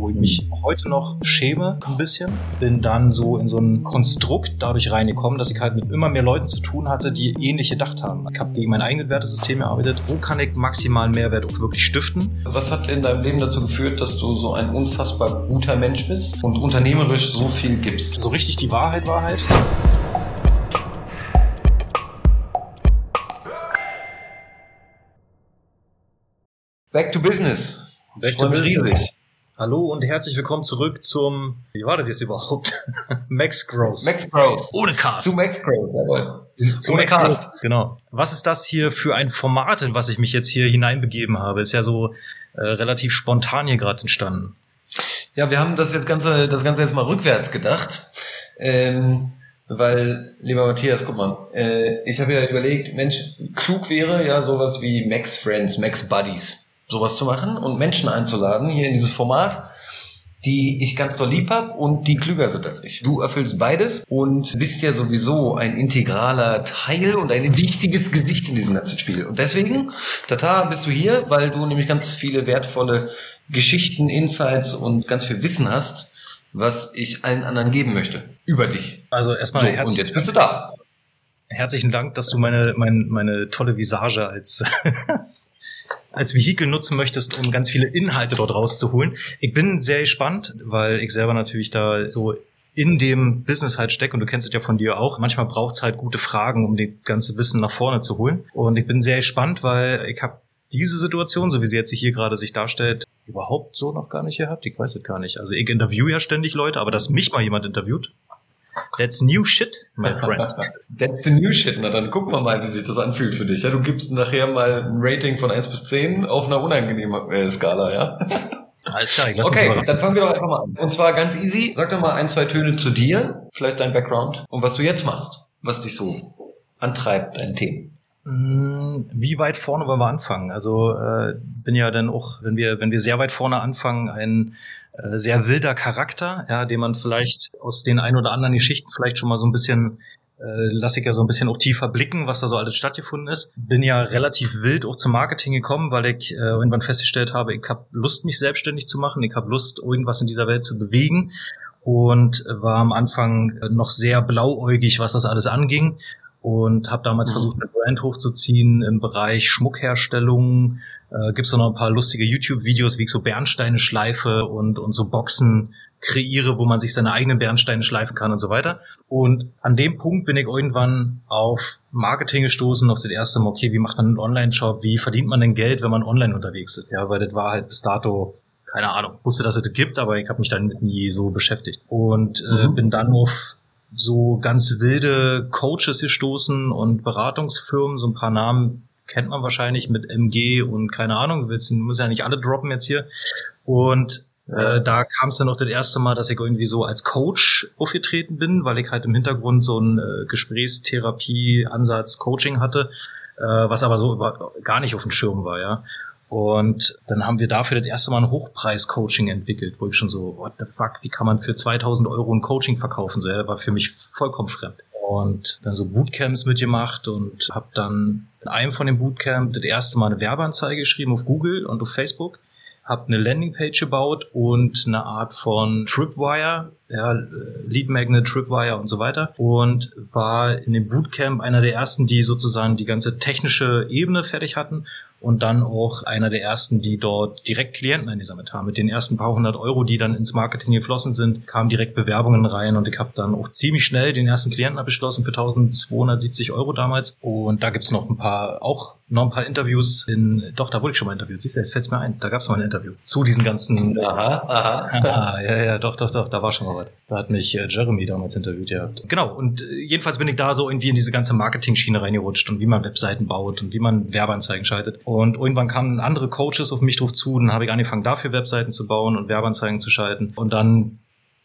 wo ich mich heute noch schäme, ein bisschen. Bin dann so in so ein Konstrukt dadurch reingekommen, dass ich halt mit immer mehr Leuten zu tun hatte, die ähnlich gedacht haben. Ich habe gegen mein eigenes Wertesystem gearbeitet. Wo kann ich maximalen Mehrwert auch wirklich stiften? Was hat in deinem Leben dazu geführt, dass du so ein unfassbar guter Mensch bist und unternehmerisch so viel gibst? So richtig die Wahrheit, Wahrheit. Back to business. Back to business. riesig. Hallo und herzlich willkommen zurück zum, wie war das jetzt überhaupt? Max Growth. Max Growth. Ohne Cast. Zu Max Growth, jawohl. Zu, zu Ohne Max Cast. Growth. Genau. Was ist das hier für ein Format, in was ich mich jetzt hier hineinbegeben habe? Ist ja so äh, relativ spontan hier gerade entstanden. Ja, wir haben das jetzt Ganze, das Ganze jetzt mal rückwärts gedacht. Ähm, weil, lieber Matthias, guck mal, äh, ich habe ja überlegt, Mensch, klug wäre ja sowas wie Max Friends, Max Buddies sowas zu machen und Menschen einzuladen hier in dieses Format, die ich ganz doll lieb hab und die klüger sind als ich. Du erfüllst beides und bist ja sowieso ein integraler Teil und ein wichtiges Gesicht in diesem ganzen Spiel. Und deswegen, Tata, bist du hier, weil du nämlich ganz viele wertvolle Geschichten, Insights und ganz viel Wissen hast, was ich allen anderen geben möchte. Über dich. Also erstmal so, und jetzt bist du da. Herzlichen Dank, dass du meine, meine, meine tolle Visage als als Vehikel nutzen möchtest, um ganz viele Inhalte dort rauszuholen. Ich bin sehr gespannt, weil ich selber natürlich da so in dem Business halt stecke und du kennst es ja von dir auch. Manchmal braucht es halt gute Fragen, um die ganze Wissen nach vorne zu holen. Und ich bin sehr gespannt, weil ich habe diese Situation, so wie sie jetzt hier gerade sich darstellt, überhaupt so noch gar nicht gehabt. Ich weiß es gar nicht. Also ich interview ja ständig Leute, aber dass mich mal jemand interviewt, That's new shit, my friend. That's the new shit. Na, dann gucken wir mal, wie sich das anfühlt für dich. Ja, du gibst nachher mal ein Rating von 1 bis 10 auf einer unangenehmen äh, Skala, ja? Alles klar, ich lass Okay, dann fangen wir doch einfach mal an. Und zwar ganz easy. Sag doch mal ein, zwei Töne zu dir, vielleicht dein Background und was du jetzt machst, was dich so antreibt, dein Themen. Mm, wie weit vorne wollen wir anfangen? Also äh, bin ja dann auch, wenn wir, wenn wir sehr weit vorne anfangen, ein äh, sehr wilder Charakter, ja, den man vielleicht aus den ein oder anderen Geschichten vielleicht schon mal so ein bisschen äh, lasse ich ja so ein bisschen auch tiefer blicken, was da so alles stattgefunden ist. Bin ja relativ wild auch zum Marketing gekommen, weil ich äh, irgendwann festgestellt habe, ich habe Lust, mich selbstständig zu machen, ich habe Lust, irgendwas in dieser Welt zu bewegen und war am Anfang noch sehr blauäugig, was das alles anging und habe damals mhm. versucht, eine Brand hochzuziehen im Bereich Schmuckherstellung, äh, Gibt es noch ein paar lustige YouTube-Videos, wie ich so Bernsteine schleife und, und so Boxen kreiere, wo man sich seine eigenen Bernsteine schleifen kann und so weiter. Und an dem Punkt bin ich irgendwann auf Marketing gestoßen, auf das erste Mal, okay, wie macht man einen Online-Shop, wie verdient man denn Geld, wenn man online unterwegs ist? Ja, weil das war halt bis dato keine Ahnung, wusste, dass es das gibt, aber ich habe mich damit nie so beschäftigt. Und äh, mhm. bin dann auf so ganz wilde Coaches gestoßen und Beratungsfirmen, so ein paar Namen kennt man wahrscheinlich mit MG und keine Ahnung, wir müssen ja nicht alle droppen jetzt hier. Und äh, da kam es dann noch das erste Mal, dass ich irgendwie so als Coach aufgetreten bin, weil ich halt im Hintergrund so ein äh, Gesprächstherapie-Ansatz Coaching hatte, äh, was aber so über, gar nicht auf dem Schirm war, ja. Und dann haben wir dafür das erste Mal ein Hochpreis-Coaching entwickelt, wo ich schon so, what the fuck, wie kann man für 2000 Euro ein Coaching verkaufen? So, ja, das war für mich vollkommen fremd und dann so Bootcamps mitgemacht und habe dann in einem von den Bootcamps das erste Mal eine Werbeanzeige geschrieben auf Google und auf Facebook, habe eine Landingpage gebaut und eine Art von Tripwire, ja, Lead Magnet, Tripwire und so weiter und war in dem Bootcamp einer der ersten, die sozusagen die ganze technische Ebene fertig hatten und dann auch einer der ersten, die dort direkt Klienten eingesammelt haben. Mit den ersten paar hundert Euro, die dann ins Marketing geflossen sind, kamen direkt Bewerbungen rein und ich habe dann auch ziemlich schnell den ersten Klienten abgeschlossen für 1270 Euro damals. Und da gibt's noch ein paar, auch noch ein paar Interviews in, doch, da wurde ich schon mal interviewt. Siehst du, jetzt fällt's mir ein. Da gab's mal ein Interview zu diesen ganzen. Aha, aha. aha ja, ja, doch, doch, doch, da war schon mal was. Da hat mich äh, Jeremy damals interviewt gehabt. Genau, und äh, jedenfalls bin ich da so irgendwie in diese ganze Marketing-Schiene reingerutscht und wie man Webseiten baut und wie man Werbeanzeigen schaltet. Und irgendwann kamen andere Coaches auf mich drauf zu, dann habe ich angefangen, dafür Webseiten zu bauen und Werbeanzeigen zu schalten. Und dann,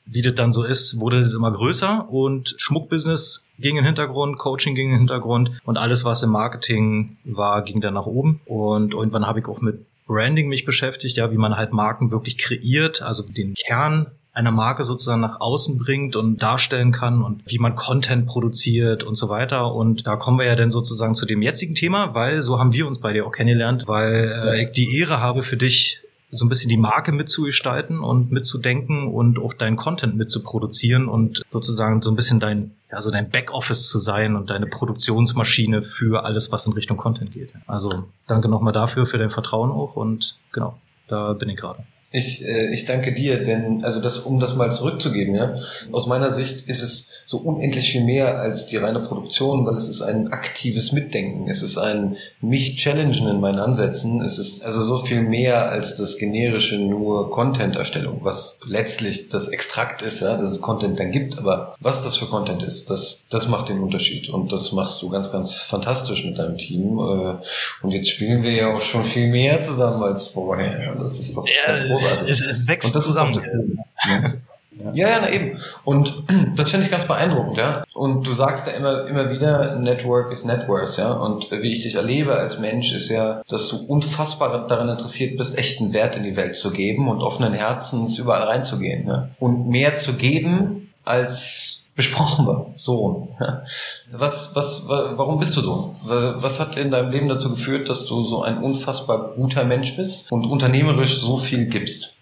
wie das dann so ist, wurde das immer größer und Schmuckbusiness ging in den Hintergrund, Coaching ging in den Hintergrund und alles, was im Marketing war, ging dann nach oben. Und irgendwann habe ich auch mit Branding mich beschäftigt, ja, wie man halt Marken wirklich kreiert, also den Kern einer Marke sozusagen nach außen bringt und darstellen kann und wie man Content produziert und so weiter. Und da kommen wir ja dann sozusagen zu dem jetzigen Thema, weil so haben wir uns bei dir auch kennengelernt, weil äh, ich die Ehre habe für dich so ein bisschen die Marke mitzugestalten und mitzudenken und auch deinen Content mitzuproduzieren und sozusagen so ein bisschen dein, ja, so dein Backoffice zu sein und deine Produktionsmaschine für alles, was in Richtung Content geht. Also danke nochmal dafür, für dein Vertrauen auch und genau, da bin ich gerade. Ich, äh, ich danke dir, denn also das, um das mal zurückzugeben, ja, aus meiner Sicht ist es so unendlich viel mehr als die reine Produktion, weil es ist ein aktives Mitdenken, es ist ein mich challengen in meinen Ansätzen, es ist also so viel mehr als das generische nur Content-Erstellung, was letztlich das Extrakt ist, ja, dass es Content dann gibt, aber was das für Content ist, das, das macht den Unterschied. Und das machst du ganz, ganz fantastisch mit deinem Team. Äh, und jetzt spielen wir ja auch schon viel mehr zusammen als vorher. Das ist doch ja, ganz großartig. Es, es wächst und das zusammen. Ist ja, ja, na eben. Und das finde ich ganz beeindruckend, ja. Und du sagst ja immer, immer wieder, Network ist Networks, ja. Und wie ich dich erlebe als Mensch ist ja, dass du unfassbar daran interessiert bist, echten Wert in die Welt zu geben und offenen Herzens überall reinzugehen, ja. Und mehr zu geben als besprochen war. So. Was, was, warum bist du so? Was hat in deinem Leben dazu geführt, dass du so ein unfassbar guter Mensch bist und unternehmerisch so viel gibst?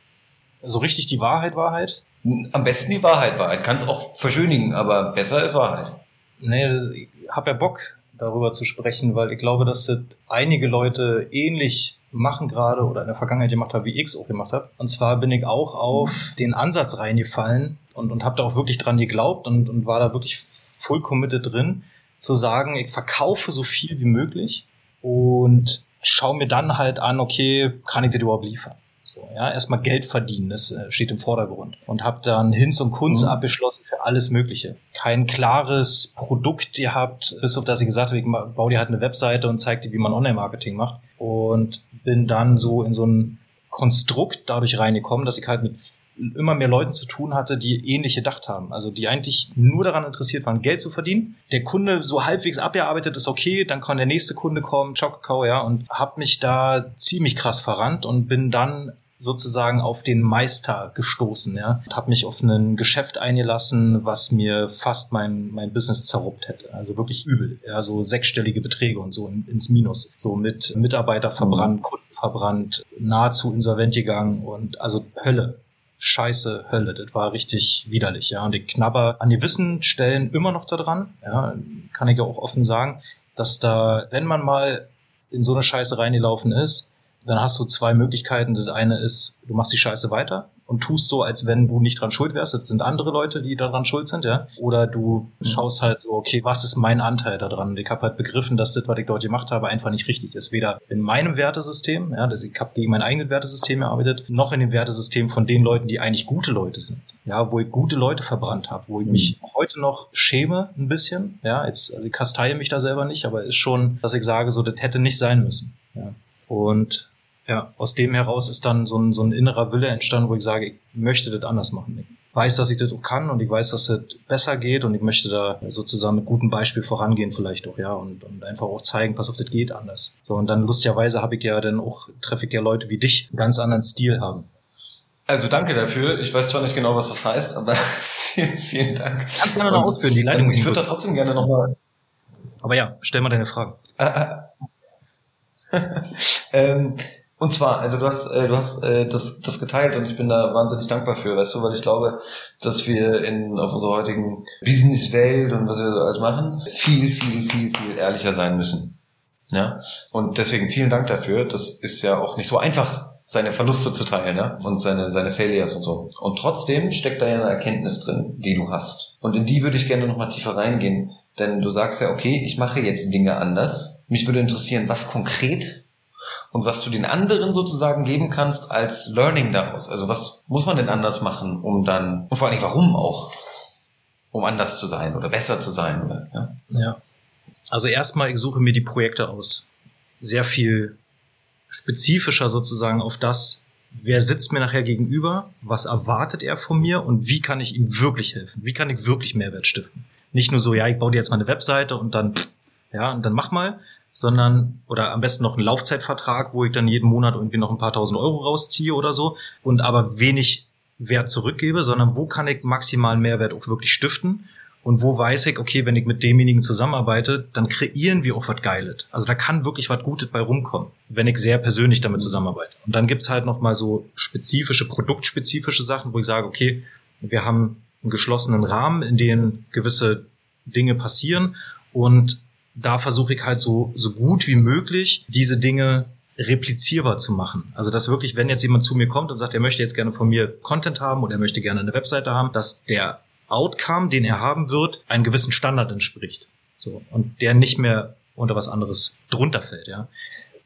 So richtig die Wahrheit, Wahrheit? Am besten die Wahrheit, Wahrheit. Kannst auch verschönigen, aber besser ist Wahrheit. Nee, ich habe ja Bock, darüber zu sprechen, weil ich glaube, dass das einige Leute ähnlich machen gerade oder in der Vergangenheit gemacht haben, wie ich es auch gemacht habe. Und zwar bin ich auch auf den Ansatz reingefallen und, und habe da auch wirklich dran geglaubt und, und war da wirklich full committed drin, zu sagen, ich verkaufe so viel wie möglich und schaue mir dann halt an, okay, kann ich das überhaupt liefern? So, ja, erstmal Geld verdienen, das äh, steht im Vordergrund. Und habe dann Hinz und Kunz mhm. abgeschlossen für alles Mögliche. Kein klares Produkt gehabt, bis auf das ich gesagt habe, ich baue dir halt eine Webseite und zeig dir, wie man Online-Marketing macht. Und bin dann so in so ein Konstrukt dadurch reingekommen, dass ich halt mit immer mehr Leuten zu tun hatte, die ähnlich gedacht haben. Also die eigentlich nur daran interessiert waren, Geld zu verdienen. Der Kunde so halbwegs abgearbeitet ist okay, dann kann der nächste Kunde kommen, Kakao, ja, und habe mich da ziemlich krass verrannt und bin dann sozusagen auf den Meister gestoßen, ja. Und habe mich auf ein Geschäft eingelassen, was mir fast mein, mein Business zerruppt hätte. Also wirklich übel. Ja, so sechsstellige Beträge und so in, ins Minus. So mit Mitarbeiter verbrannt, Kunden verbrannt, nahezu insolvent gegangen und also Hölle scheiße Hölle. Das war richtig widerlich, ja. Und ich knabber an gewissen Stellen immer noch daran, ja, kann ich ja auch offen sagen, dass da, wenn man mal in so eine Scheiße reingelaufen ist, dann hast du zwei Möglichkeiten. Das eine ist, du machst die Scheiße weiter und tust so, als wenn du nicht dran schuld wärst. Das sind andere Leute, die daran schuld sind, ja. Oder du mhm. schaust halt so, okay, was ist mein Anteil daran? Ich habe halt begriffen, dass das, was ich dort gemacht habe, einfach nicht richtig ist. Weder in meinem Wertesystem, ja, dass ich habe gegen mein eigenes Wertesystem gearbeitet, noch in dem Wertesystem von den Leuten, die eigentlich gute Leute sind. Ja, wo ich gute Leute verbrannt habe, wo ich mich mhm. heute noch schäme ein bisschen. Ja, jetzt, also ich kasteie mich da selber nicht, aber ist schon, dass ich sage, so, das hätte nicht sein müssen. Ja. Und ja, aus dem heraus ist dann so ein, so ein innerer Wille entstanden, wo ich sage, ich möchte das anders machen. Ich weiß, dass ich das auch kann und ich weiß, dass das besser geht und ich möchte da sozusagen mit gutem Beispiel vorangehen vielleicht auch, ja, und, und einfach auch zeigen, pass auf, das geht anders. So, und dann lustigerweise habe ich ja dann auch, treffe ich ja Leute wie dich, einen ganz anderen Stil haben. Also danke dafür. Ich weiß zwar nicht genau, was das heißt, aber vielen, vielen Dank. Kannst gerne noch ausführen, die Leitung. Ich würde da trotzdem gerne nochmal. Aber ja, stell mal deine Fragen. Äh, äh. ähm, und zwar, also du hast, äh, du hast äh, das, das geteilt und ich bin da wahnsinnig dankbar für, weißt du, weil ich glaube, dass wir in auf unserer heutigen Businesswelt und was wir so alles machen, viel, viel, viel, viel ehrlicher sein müssen. Ja. Und deswegen vielen Dank dafür. Das ist ja auch nicht so einfach, seine Verluste zu teilen, ja, und seine, seine Failures und so. Und trotzdem steckt da ja eine Erkenntnis drin, die du hast. Und in die würde ich gerne nochmal tiefer reingehen. Denn du sagst ja, okay, ich mache jetzt Dinge anders. Mich würde interessieren, was konkret und was du den anderen sozusagen geben kannst als Learning daraus. Also was muss man denn anders machen, um dann, und vor allem warum auch, um anders zu sein oder besser zu sein? Oder, ja? ja. Also erstmal, ich suche mir die Projekte aus. Sehr viel spezifischer sozusagen auf das, wer sitzt mir nachher gegenüber, was erwartet er von mir und wie kann ich ihm wirklich helfen? Wie kann ich wirklich Mehrwert stiften? Nicht nur so, ja, ich baue dir jetzt mal eine Webseite und dann, ja, und dann mach mal, sondern oder am besten noch einen Laufzeitvertrag, wo ich dann jeden Monat irgendwie noch ein paar tausend Euro rausziehe oder so und aber wenig Wert zurückgebe, sondern wo kann ich maximalen Mehrwert auch wirklich stiften und wo weiß ich, okay, wenn ich mit demjenigen zusammenarbeite, dann kreieren wir auch was Geiles. Also da kann wirklich was Gutes bei rumkommen, wenn ich sehr persönlich damit zusammenarbeite. Und dann gibt's halt noch mal so spezifische, produktspezifische Sachen, wo ich sage, okay, wir haben einen geschlossenen Rahmen, in dem gewisse Dinge passieren und da versuche ich halt so, so gut wie möglich diese Dinge replizierbar zu machen. Also dass wirklich, wenn jetzt jemand zu mir kommt und sagt, er möchte jetzt gerne von mir Content haben oder er möchte gerne eine Webseite haben, dass der Outcome, den er haben wird, einem gewissen Standard entspricht. So. Und der nicht mehr unter was anderes drunter fällt, ja.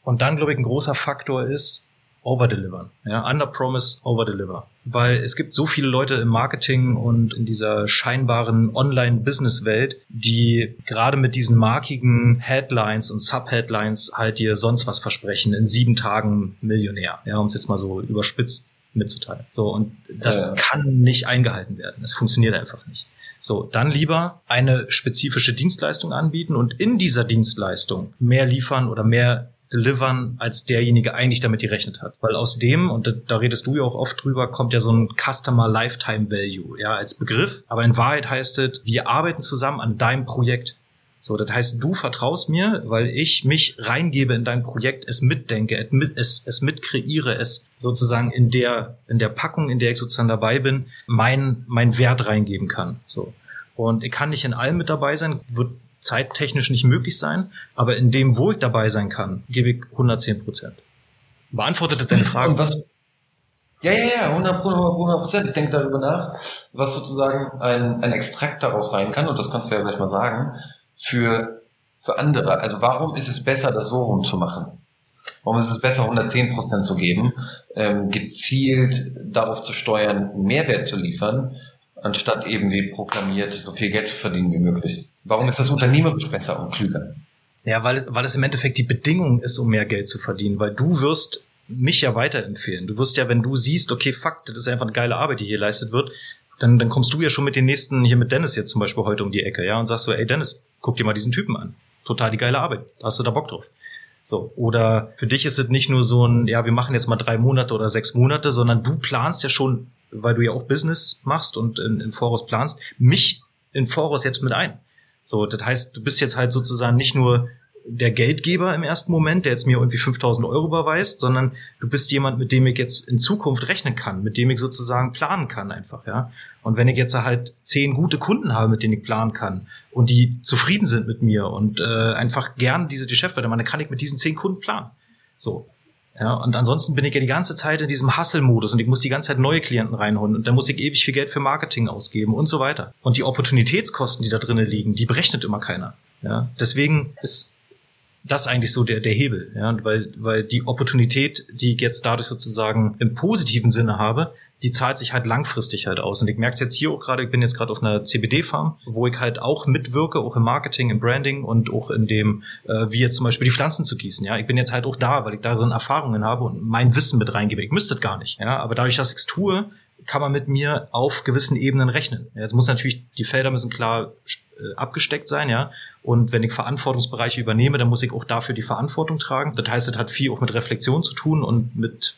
Und dann, glaube ich, ein großer Faktor ist, overdelivern. Ja, under promise, overdeliver. Weil es gibt so viele Leute im Marketing und in dieser scheinbaren Online-Business-Welt, die gerade mit diesen markigen Headlines und Subheadlines halt dir sonst was versprechen. In sieben Tagen Millionär. Ja, um es jetzt mal so überspitzt mitzuteilen. So, und das ja. kann nicht eingehalten werden. Das funktioniert einfach nicht. So, dann lieber eine spezifische Dienstleistung anbieten und in dieser Dienstleistung mehr liefern oder mehr delivern, als derjenige eigentlich damit gerechnet hat. Weil aus dem, und da, da, redest du ja auch oft drüber, kommt ja so ein Customer Lifetime Value, ja, als Begriff. Aber in Wahrheit heißt es, wir arbeiten zusammen an deinem Projekt. So, das heißt, du vertraust mir, weil ich mich reingebe in dein Projekt, es mitdenke, es, es mitkreiere, es sozusagen in der, in der Packung, in der ich sozusagen dabei bin, mein, mein Wert reingeben kann. So. Und ich kann nicht in allem mit dabei sein, wird zeittechnisch nicht möglich sein, aber in dem, wo ich dabei sein kann, gebe ich 110 Prozent. Beantwortet das deine Frage? Und was, ja, ja, ja, 100 Prozent. Ich denke darüber nach, was sozusagen ein, ein Extrakt daraus rein kann, und das kannst du ja gleich mal sagen, für, für andere. Also warum ist es besser, das so rumzumachen? Warum ist es besser, 110 Prozent zu geben, ähm, gezielt darauf zu steuern, Mehrwert zu liefern, anstatt eben wie proklamiert, so viel Geld zu verdienen wie möglich? Warum ist das unternehmerisch besser und klüger? Ja, weil, weil es im Endeffekt die Bedingung ist, um mehr Geld zu verdienen, weil du wirst mich ja weiterempfehlen. Du wirst ja, wenn du siehst, okay, fuck, das ist einfach eine geile Arbeit, die hier leistet wird, dann, dann kommst du ja schon mit den nächsten, hier mit Dennis jetzt zum Beispiel heute um die Ecke, ja, und sagst so, ey Dennis, guck dir mal diesen Typen an. Total die geile Arbeit. Hast du da Bock drauf? So. Oder für dich ist es nicht nur so ein, ja, wir machen jetzt mal drei Monate oder sechs Monate, sondern du planst ja schon, weil du ja auch Business machst und in, in Voraus planst, mich in Voraus jetzt mit ein. So, das heißt, du bist jetzt halt sozusagen nicht nur der Geldgeber im ersten Moment, der jetzt mir irgendwie 5000 Euro überweist, sondern du bist jemand, mit dem ich jetzt in Zukunft rechnen kann, mit dem ich sozusagen planen kann einfach, ja. Und wenn ich jetzt halt zehn gute Kunden habe, mit denen ich planen kann und die zufrieden sind mit mir und äh, einfach gern diese Geschäfte dann kann ich mit diesen zehn Kunden planen. So. Ja, und ansonsten bin ich ja die ganze Zeit in diesem Hustle-Modus und ich muss die ganze Zeit neue Klienten reinholen und dann muss ich ewig viel Geld für Marketing ausgeben und so weiter. Und die Opportunitätskosten, die da drinnen liegen, die berechnet immer keiner. Ja, deswegen ist das eigentlich so der, der Hebel, ja, weil, weil die Opportunität, die ich jetzt dadurch sozusagen im positiven Sinne habe, die zahlt sich halt langfristig halt aus. Und ich merke es jetzt hier auch gerade, ich bin jetzt gerade auf einer CBD-Farm, wo ich halt auch mitwirke, auch im Marketing, im Branding und auch in dem, äh, wie jetzt zum Beispiel die Pflanzen zu gießen. Ja, ich bin jetzt halt auch da, weil ich darin Erfahrungen habe und mein Wissen mit reingebe. Ich müsste gar nicht. Ja, aber dadurch, dass ich es tue, kann man mit mir auf gewissen Ebenen rechnen. Jetzt muss natürlich, die Felder müssen klar äh, abgesteckt sein, ja. Und wenn ich Verantwortungsbereiche übernehme, dann muss ich auch dafür die Verantwortung tragen. Das heißt, es hat viel auch mit Reflexion zu tun und mit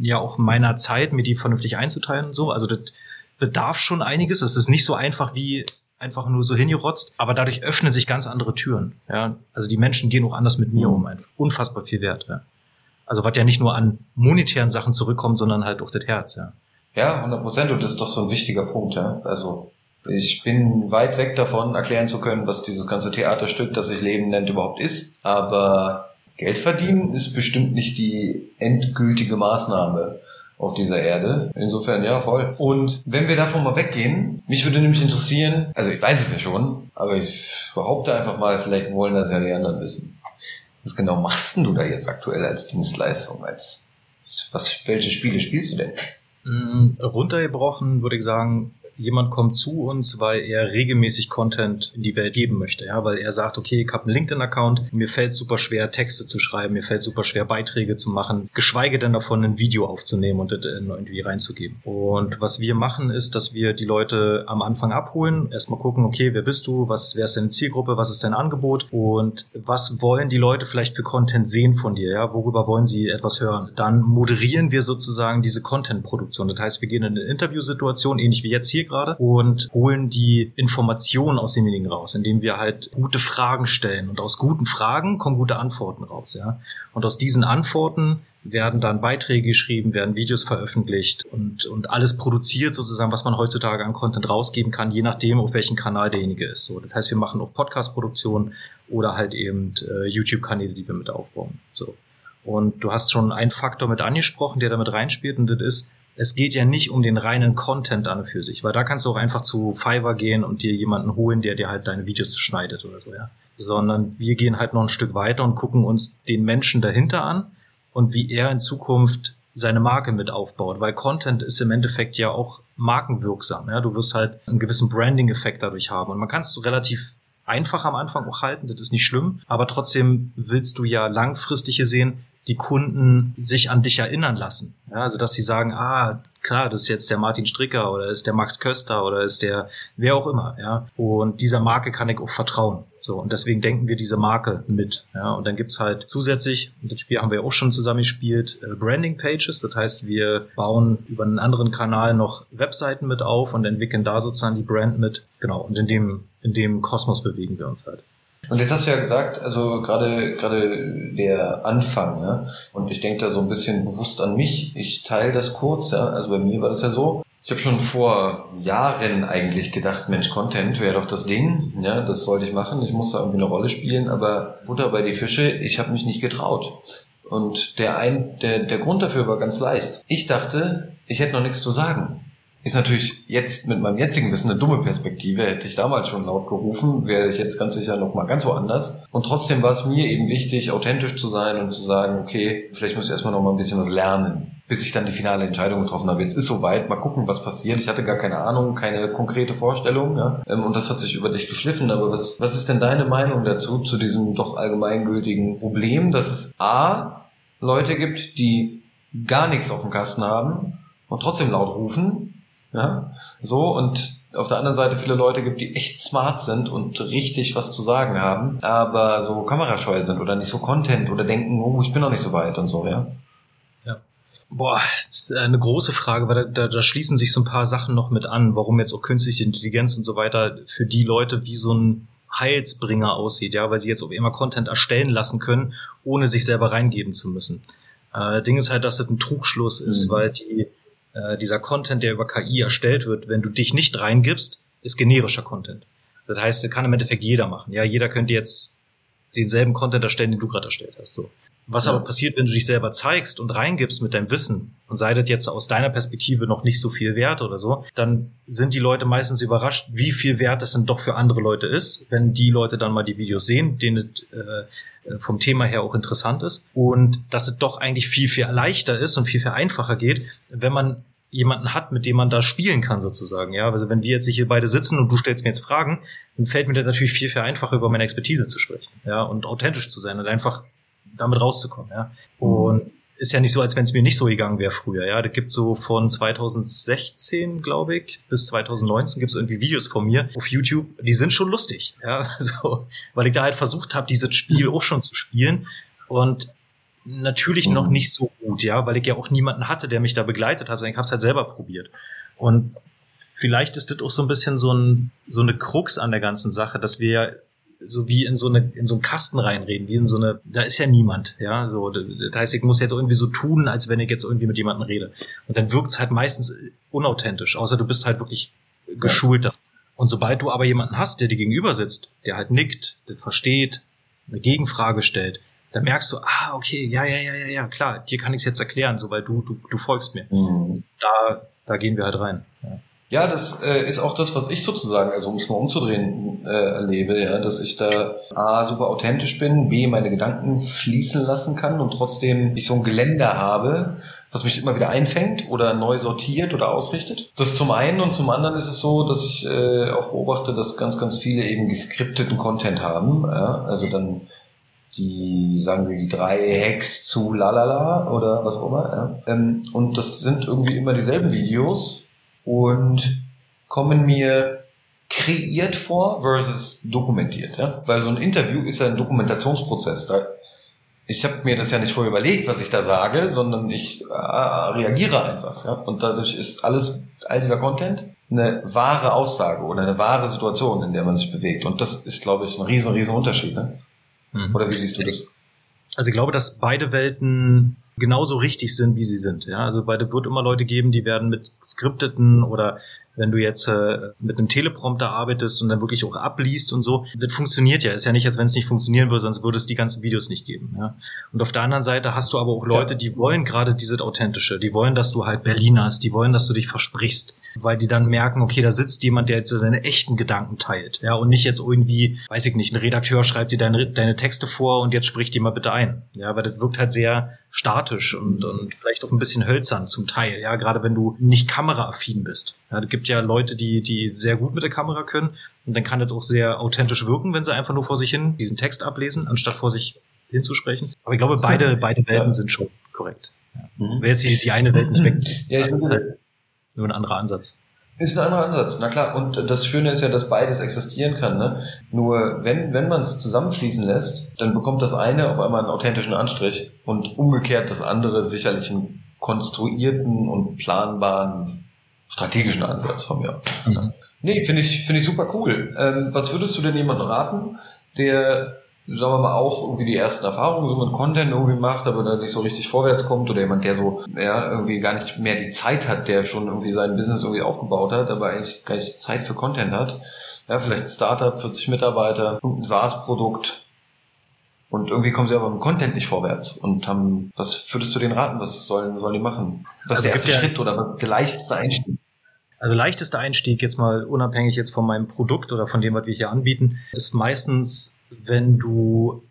ja auch meiner Zeit, mir die vernünftig einzuteilen und so. Also das bedarf schon einiges. Es ist nicht so einfach wie einfach nur so hingerotzt, aber dadurch öffnen sich ganz andere Türen. Ja? Also die Menschen gehen auch anders mit mir um. Einfach. Unfassbar viel wert. Ja? Also was ja nicht nur an monetären Sachen zurückkommt, sondern halt auch das Herz. Ja, ja 100 Prozent. Und das ist doch so ein wichtiger Punkt. Ja? Also ich bin weit weg davon, erklären zu können, was dieses ganze Theaterstück, das sich Leben nennt, überhaupt ist. Aber Geld verdienen ist bestimmt nicht die endgültige Maßnahme auf dieser Erde. Insofern, ja, voll. Und wenn wir davon mal weggehen, mich würde nämlich interessieren, also ich weiß es ja schon, aber ich behaupte einfach mal, vielleicht wollen das ja die anderen wissen. Was genau machst denn du da jetzt aktuell als Dienstleistung? Als, was, welche Spiele spielst du denn? Mm, runtergebrochen würde ich sagen, jemand kommt zu uns, weil er regelmäßig Content in die Welt geben möchte, ja, weil er sagt, okay, ich habe einen LinkedIn-Account, mir fällt super schwer, Texte zu schreiben, mir fällt super schwer, Beiträge zu machen, geschweige denn davon ein Video aufzunehmen und das irgendwie reinzugeben. Und was wir machen, ist, dass wir die Leute am Anfang abholen, erstmal gucken, okay, wer bist du, was, wer ist deine Zielgruppe, was ist dein Angebot und was wollen die Leute vielleicht für Content sehen von dir, ja, worüber wollen sie etwas hören. Dann moderieren wir sozusagen diese Content-Produktion. Das heißt, wir gehen in eine Interviewsituation, ähnlich wie jetzt hier, wir gerade und holen die Informationen aus demjenigen raus, indem wir halt gute Fragen stellen und aus guten Fragen kommen gute Antworten raus, ja. Und aus diesen Antworten werden dann Beiträge geschrieben, werden Videos veröffentlicht und, und alles produziert sozusagen, was man heutzutage an Content rausgeben kann, je nachdem, auf welchem Kanal derjenige ist. So, das heißt, wir machen auch Podcast-Produktion oder halt eben äh, YouTube-Kanäle, die wir mit aufbauen. So. Und du hast schon einen Faktor mit angesprochen, der damit reinspielt, und das ist, es geht ja nicht um den reinen Content an und für sich, weil da kannst du auch einfach zu Fiverr gehen und dir jemanden holen, der dir halt deine Videos schneidet oder so, ja. Sondern wir gehen halt noch ein Stück weiter und gucken uns den Menschen dahinter an und wie er in Zukunft seine Marke mit aufbaut, weil Content ist im Endeffekt ja auch markenwirksam. Ja? Du wirst halt einen gewissen Branding-Effekt dadurch haben und man kann es relativ einfach am Anfang auch halten, das ist nicht schlimm, aber trotzdem willst du ja langfristig sehen, die Kunden sich an dich erinnern lassen. Ja, also dass sie sagen, ah, klar, das ist jetzt der Martin Stricker oder ist der Max Köster oder ist der wer auch immer, ja. Und dieser Marke kann ich auch vertrauen. So, und deswegen denken wir diese Marke mit. Ja, und dann gibt's halt zusätzlich, und das Spiel haben wir auch schon zusammen gespielt, äh, Branding Pages. Das heißt, wir bauen über einen anderen Kanal noch Webseiten mit auf und entwickeln da sozusagen die Brand mit. Genau, und in dem, in dem Kosmos bewegen wir uns halt. Und jetzt hast du ja gesagt, also gerade gerade der Anfang, ja, und ich denke da so ein bisschen bewusst an mich. Ich teile das kurz, ja. Also bei mir war das ja so. Ich habe schon vor Jahren eigentlich gedacht, Mensch, Content wäre doch das Ding, ja, das sollte ich machen. Ich muss da irgendwie eine Rolle spielen, aber Butter bei die Fische, ich habe mich nicht getraut. Und der ein, der der Grund dafür war ganz leicht. Ich dachte, ich hätte noch nichts zu sagen. Ist natürlich jetzt mit meinem jetzigen Wissen eine dumme Perspektive. Hätte ich damals schon laut gerufen, wäre ich jetzt ganz sicher noch mal ganz woanders. Und trotzdem war es mir eben wichtig, authentisch zu sein und zu sagen, okay, vielleicht muss ich erstmal noch mal ein bisschen was lernen, bis ich dann die finale Entscheidung getroffen habe. Jetzt ist soweit, mal gucken, was passiert. Ich hatte gar keine Ahnung, keine konkrete Vorstellung, ja. Ähm, und das hat sich über dich geschliffen. Aber was, was ist denn deine Meinung dazu, zu diesem doch allgemeingültigen Problem, dass es A, Leute gibt, die gar nichts auf dem Kasten haben und trotzdem laut rufen ja, so und auf der anderen Seite viele Leute gibt, die echt smart sind und richtig was zu sagen haben, aber so kamerascheu sind oder nicht so Content oder denken, oh, ich bin noch nicht so weit und so, ja. Ja. Boah, das ist eine große Frage, weil da, da, da schließen sich so ein paar Sachen noch mit an, warum jetzt auch künstliche Intelligenz und so weiter für die Leute wie so ein Heilsbringer aussieht, ja, weil sie jetzt auf immer Content erstellen lassen können, ohne sich selber reingeben zu müssen. Äh, Ding ist halt, dass das ein Trugschluss ist, mhm. weil die äh, dieser Content, der über KI erstellt wird, wenn du dich nicht reingibst, ist generischer Content. Das heißt, kann im Endeffekt jeder machen. Ja, jeder könnte jetzt denselben Content erstellen, den du gerade erstellt hast. So. Was ja. aber passiert, wenn du dich selber zeigst und reingibst mit deinem Wissen und sei das jetzt aus deiner Perspektive noch nicht so viel wert oder so, dann sind die Leute meistens überrascht, wie viel wert es denn doch für andere Leute ist, wenn die Leute dann mal die Videos sehen, denen es äh, vom Thema her auch interessant ist und dass es doch eigentlich viel, viel leichter ist und viel, viel einfacher geht, wenn man jemanden hat, mit dem man da spielen kann sozusagen. Ja, also wenn wir jetzt hier beide sitzen und du stellst mir jetzt Fragen, dann fällt mir das natürlich viel, viel einfacher über meine Expertise zu sprechen, ja, und authentisch zu sein und einfach damit rauszukommen, ja. Mhm. Und ist ja nicht so, als wenn es mir nicht so gegangen wäre früher, ja. Da gibt so von 2016, glaube ich, bis 2019 gibt es irgendwie Videos von mir auf YouTube, die sind schon lustig, ja. So, weil ich da halt versucht habe, dieses Spiel auch schon zu spielen. Und natürlich noch mhm. nicht so gut, ja, weil ich ja auch niemanden hatte, der mich da begleitet hat, also ich habe es halt selber probiert. Und vielleicht ist das auch so ein bisschen so, ein, so eine Krux an der ganzen Sache, dass wir so wie in so eine in so einen Kasten reinreden, wie in so eine da ist ja niemand, ja, so das heißt, ich muss jetzt irgendwie so tun, als wenn ich jetzt irgendwie mit jemandem rede und dann wirkt's halt meistens unauthentisch, außer du bist halt wirklich geschulter. Und sobald du aber jemanden hast, der dir gegenüber sitzt, der halt nickt, der versteht, eine Gegenfrage stellt, dann merkst du, ah, okay, ja, ja, ja, ja, ja, klar, dir kann ich es jetzt erklären, so weil du, du, du folgst mir. Mhm. Da, da gehen wir halt rein. Ja. Ja, das äh, ist auch das, was ich sozusagen, also um es mal umzudrehen, äh, erlebe, ja, dass ich da A, super authentisch bin, B, meine Gedanken fließen lassen kann und trotzdem ich so ein Geländer habe, was mich immer wieder einfängt oder neu sortiert oder ausrichtet. Das zum einen und zum anderen ist es so, dass ich äh, auch beobachte, dass ganz, ganz viele eben geskripteten Content haben, ja, also dann die, sagen wir, die drei Hacks zu Lalala oder was auch immer. Ja. Ähm, und das sind irgendwie immer dieselben Videos, und kommen mir kreiert vor versus dokumentiert. Ja? Weil so ein Interview ist ja ein Dokumentationsprozess. Da, ich habe mir das ja nicht vorher überlegt, was ich da sage, sondern ich äh, reagiere einfach. Ja? Und dadurch ist alles, all dieser Content eine wahre Aussage oder eine wahre Situation, in der man sich bewegt. Und das ist, glaube ich, ein riesen, riesen Unterschied. Ne? Mhm. Oder wie siehst du das? Also ich glaube, dass beide Welten genauso richtig sind, wie sie sind. Ja, also beide wird immer Leute geben, die werden mit skripteten oder wenn du jetzt äh, mit einem Teleprompter arbeitest und dann wirklich auch abliest und so, das funktioniert ja. Ist ja nicht, als wenn es nicht funktionieren würde, sonst würde es die ganzen Videos nicht geben. Ja? Und auf der anderen Seite hast du aber auch Leute, die wollen gerade dieses Authentische, die wollen, dass du halt Berlin hast, die wollen, dass du dich versprichst, weil die dann merken, okay, da sitzt jemand, der jetzt seine echten Gedanken teilt. Ja, und nicht jetzt irgendwie, weiß ich nicht, ein Redakteur schreibt dir deine, deine Texte vor und jetzt spricht die mal bitte ein. Ja, weil das wirkt halt sehr statisch und, und vielleicht auch ein bisschen hölzern zum Teil, ja, gerade wenn du nicht kameraaffin bist. Ja, es gibt ja Leute, die, die sehr gut mit der Kamera können und dann kann das auch sehr authentisch wirken, wenn sie einfach nur vor sich hin diesen Text ablesen, anstatt vor sich hinzusprechen. Aber ich glaube, beide, beide Welten sind schon korrekt. Ja. Mhm. Wer jetzt die, die eine Welt nicht weg ist, ja, ich halt nur ein anderer Ansatz. Ist ein anderer Ansatz, na klar. Und das Schöne ist ja, dass beides existieren kann. Ne? Nur wenn, wenn man es zusammenfließen lässt, dann bekommt das eine auf einmal einen authentischen Anstrich und umgekehrt das andere sicherlich einen konstruierten und planbaren strategischen Ansatz von mir. Mhm. Nee, finde ich, finde ich super cool. Ähm, was würdest du denn jemandem raten, der sagen wir mal, auch irgendwie die ersten Erfahrungen so mit Content irgendwie macht, aber da nicht so richtig vorwärts kommt oder jemand, der so ja, irgendwie gar nicht mehr die Zeit hat, der schon irgendwie sein Business irgendwie aufgebaut hat, aber eigentlich gar nicht Zeit für Content hat. Ja, vielleicht ein Startup, 40 Mitarbeiter, ein SaaS-Produkt, und irgendwie kommen sie aber im Content nicht vorwärts und haben, was würdest du denen raten? Was sollen, sollen die machen? Was also ist der erste ja, Schritt oder was ist der leichteste Einstieg? Also leichtester Einstieg, jetzt mal unabhängig jetzt von meinem Produkt oder von dem, was wir hier anbieten, ist meistens wenn du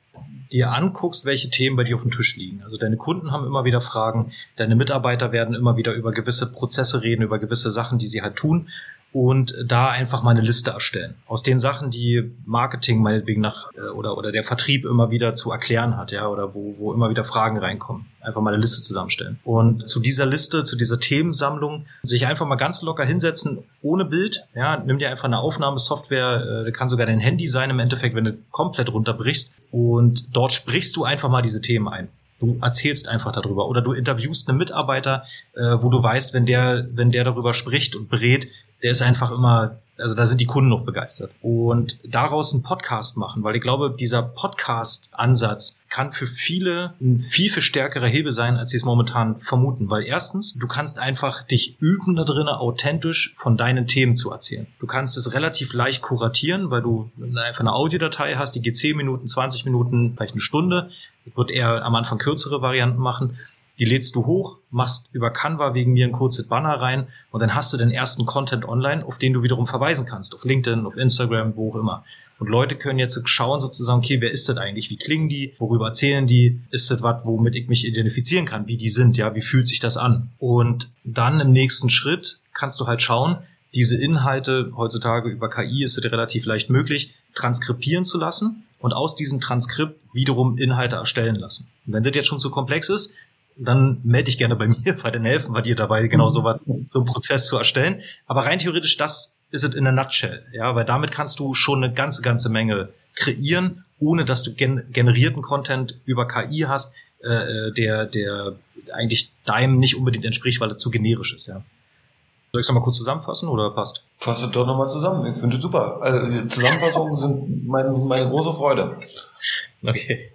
dir anguckst, welche Themen bei dir auf dem Tisch liegen. Also deine Kunden haben immer wieder Fragen, deine Mitarbeiter werden immer wieder über gewisse Prozesse reden, über gewisse Sachen, die sie halt tun und da einfach mal eine Liste erstellen. Aus den Sachen, die Marketing meinetwegen nach äh, oder, oder der Vertrieb immer wieder zu erklären hat, ja, oder wo, wo immer wieder Fragen reinkommen. Einfach mal eine Liste zusammenstellen. Und zu dieser Liste, zu dieser Themensammlung, sich einfach mal ganz locker hinsetzen, ohne Bild. Ja, nimm dir einfach eine Aufnahmesoftware, äh, kann sogar dein Handy sein im Endeffekt, wenn du komplett runterbrichst. Und dort sprichst du einfach mal diese Themen ein. Du erzählst einfach darüber oder du interviewst einen Mitarbeiter, äh, wo du weißt, wenn der, wenn der darüber spricht und berät, der ist einfach immer, also da sind die Kunden noch begeistert. Und daraus einen Podcast machen, weil ich glaube, dieser Podcast-Ansatz kann für viele ein viel, viel stärkerer Hebel sein, als sie es momentan vermuten. Weil erstens, du kannst einfach dich üben da drinnen, authentisch von deinen Themen zu erzählen. Du kannst es relativ leicht kuratieren, weil du einfach eine Audiodatei hast, die geht 10 Minuten, 20 Minuten, vielleicht eine Stunde. Ich würde eher am Anfang kürzere Varianten machen die lädst du hoch, machst über Canva wegen mir ein kurzes Banner rein und dann hast du den ersten Content online, auf den du wiederum verweisen kannst, auf LinkedIn, auf Instagram, wo auch immer. Und Leute können jetzt schauen sozusagen, okay, wer ist das eigentlich? Wie klingen die? Worüber erzählen die? Ist das was, womit ich mich identifizieren kann? Wie die sind? Ja, wie fühlt sich das an? Und dann im nächsten Schritt kannst du halt schauen, diese Inhalte heutzutage über KI ist es relativ leicht möglich, transkribieren zu lassen und aus diesem Transkript wiederum Inhalte erstellen lassen. Und wenn das jetzt schon zu komplex ist, dann melde dich gerne bei mir, weil dann helfen wir dir dabei, genau so, was, so einen Prozess zu erstellen. Aber rein theoretisch, das ist es in a nutshell, ja, weil damit kannst du schon eine ganze, ganze Menge kreieren, ohne dass du gen generierten Content über KI hast, äh, äh, der, der eigentlich deinem nicht unbedingt entspricht, weil er zu generisch ist, ja. Soll ich es nochmal kurz zusammenfassen oder passt? Fass es doch nochmal zusammen. Ich finde es super. Also Zusammenfassungen sind meine, meine große Freude. Okay.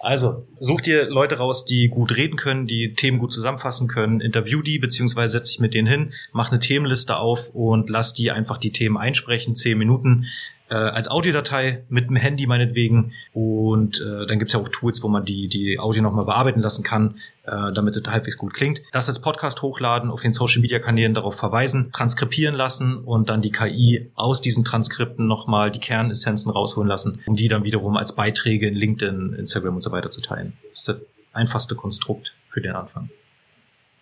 Also, such dir Leute raus, die gut reden können, die Themen gut zusammenfassen können, interview die, beziehungsweise setz dich mit denen hin, mach eine Themenliste auf und lass die einfach die Themen einsprechen, zehn Minuten äh, als Audiodatei mit dem Handy meinetwegen. Und äh, dann gibt's ja auch Tools, wo man die, die Audio nochmal bearbeiten lassen kann, äh, damit es halbwegs gut klingt. Das als Podcast hochladen, auf den Social Media Kanälen darauf verweisen, transkribieren lassen und dann die KI aus diesen Transkripten nochmal die Kernessenzen rausholen lassen, um die dann wiederum als Beiträge in LinkedIn, Instagram und so weiter zu teilen. Das ist das einfachste Konstrukt für den Anfang.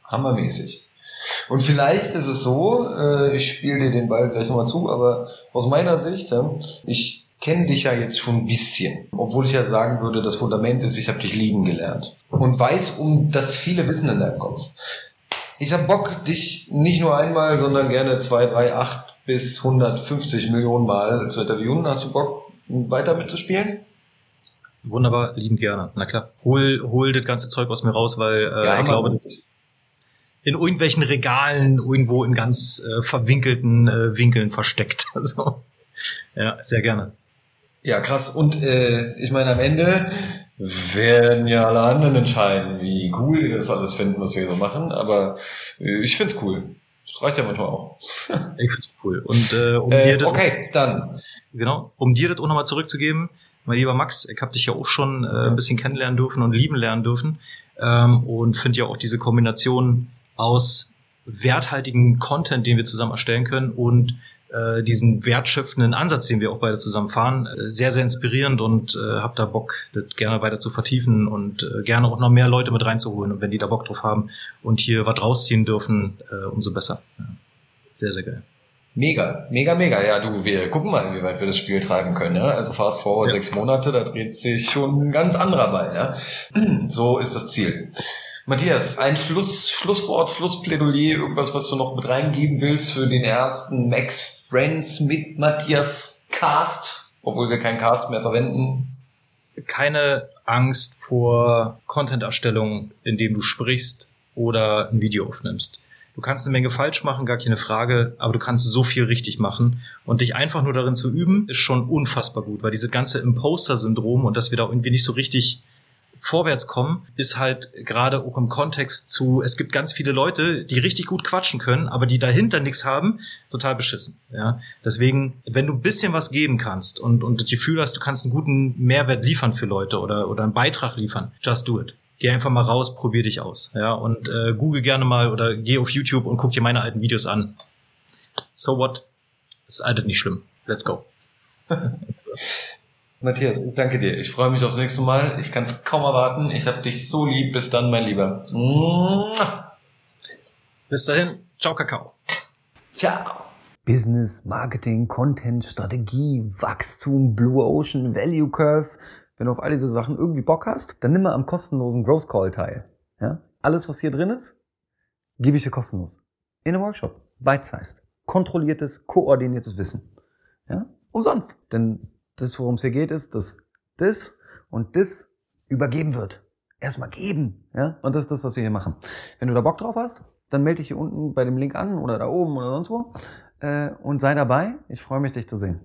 Hammermäßig. Und vielleicht ist es so, äh, ich spiele dir den Ball gleich nochmal zu, aber aus meiner Sicht, äh, ich kenne dich ja jetzt schon ein bisschen, obwohl ich ja sagen würde, das Fundament ist, ich habe dich lieben gelernt und weiß um das viele Wissen in deinem Kopf. Ich habe Bock, dich nicht nur einmal, sondern gerne zwei, drei, acht bis 150 Millionen Mal zu interviewen. Hast du Bock, weiter mitzuspielen? Wunderbar, lieben gerne. Na klar. Hol, hol das ganze Zeug aus mir raus, weil äh, ja, ich glaube, das in irgendwelchen Regalen irgendwo in ganz äh, verwinkelten äh, Winkeln versteckt. Also, ja, sehr gerne. Ja, krass. Und äh, ich meine, am Ende werden ja alle anderen entscheiden, wie cool die das alles finden, was wir hier so machen. Aber äh, ich find's cool. Das reicht ja manchmal auch. ich find's cool. Und äh, um äh, dir okay, dann genau, um dir das auch nochmal zurückzugeben, mein lieber Max, ich habe dich ja auch schon äh, ein bisschen kennenlernen dürfen und lieben lernen dürfen ähm, und finde ja auch diese Kombination aus werthaltigen Content, den wir zusammen erstellen können und äh, diesen wertschöpfenden Ansatz, den wir auch beide zusammen fahren, äh, sehr, sehr inspirierend und äh, habe da Bock, das gerne weiter zu vertiefen und äh, gerne auch noch mehr Leute mit reinzuholen. Und wenn die da Bock drauf haben und hier was rausziehen dürfen, äh, umso besser. Ja. Sehr, sehr geil. Mega, mega, mega. Ja, du, wir gucken mal, wie weit wir das Spiel treiben können. Ja? Also fast forward ja. sechs Monate, da dreht sich schon ein ganz anderer Ball. Ja? So ist das Ziel. Matthias, ein Schluss, Schlusswort, Schlussplädoyer, irgendwas, was du noch mit reingeben willst für den ersten Max Friends mit Matthias Cast, obwohl wir keinen Cast mehr verwenden. Keine Angst vor Content-Erstellung, indem du sprichst oder ein Video aufnimmst. Du kannst eine Menge falsch machen, gar keine Frage, aber du kannst so viel richtig machen. Und dich einfach nur darin zu üben, ist schon unfassbar gut, weil dieses ganze Imposter-Syndrom und dass wir da irgendwie nicht so richtig vorwärts kommen, ist halt gerade auch im Kontext zu, es gibt ganz viele Leute, die richtig gut quatschen können, aber die dahinter nichts haben, total beschissen. Ja, deswegen, wenn du ein bisschen was geben kannst und, und das Gefühl hast, du kannst einen guten Mehrwert liefern für Leute oder, oder einen Beitrag liefern, just do it. Geh einfach mal raus, probier dich aus. Ja, und äh, google gerne mal oder geh auf YouTube und guck dir meine alten Videos an. So what? Ist alles nicht schlimm. Let's go. Matthias, ich danke dir. Ich freue mich aufs nächste Mal. Ich kann es kaum erwarten. Ich habe dich so lieb. Bis dann, mein Lieber. Bis dahin. Ciao, Kakao. Ciao. Business, Marketing, Content, Strategie, Wachstum, Blue Ocean, Value Curve. Wenn du auf all diese Sachen irgendwie Bock hast, dann nimm mal am kostenlosen Growth Call teil. Ja? Alles, was hier drin ist, gebe ich dir kostenlos. In einem Workshop. Bite-sized. Kontrolliertes, koordiniertes Wissen. Ja? Umsonst. Denn das, worum es hier geht, ist, dass das und das übergeben wird. Erstmal geben. Ja? Und das ist das, was wir hier machen. Wenn du da Bock drauf hast, dann melde dich hier unten bei dem Link an oder da oben oder sonst wo äh, und sei dabei. Ich freue mich, dich zu sehen.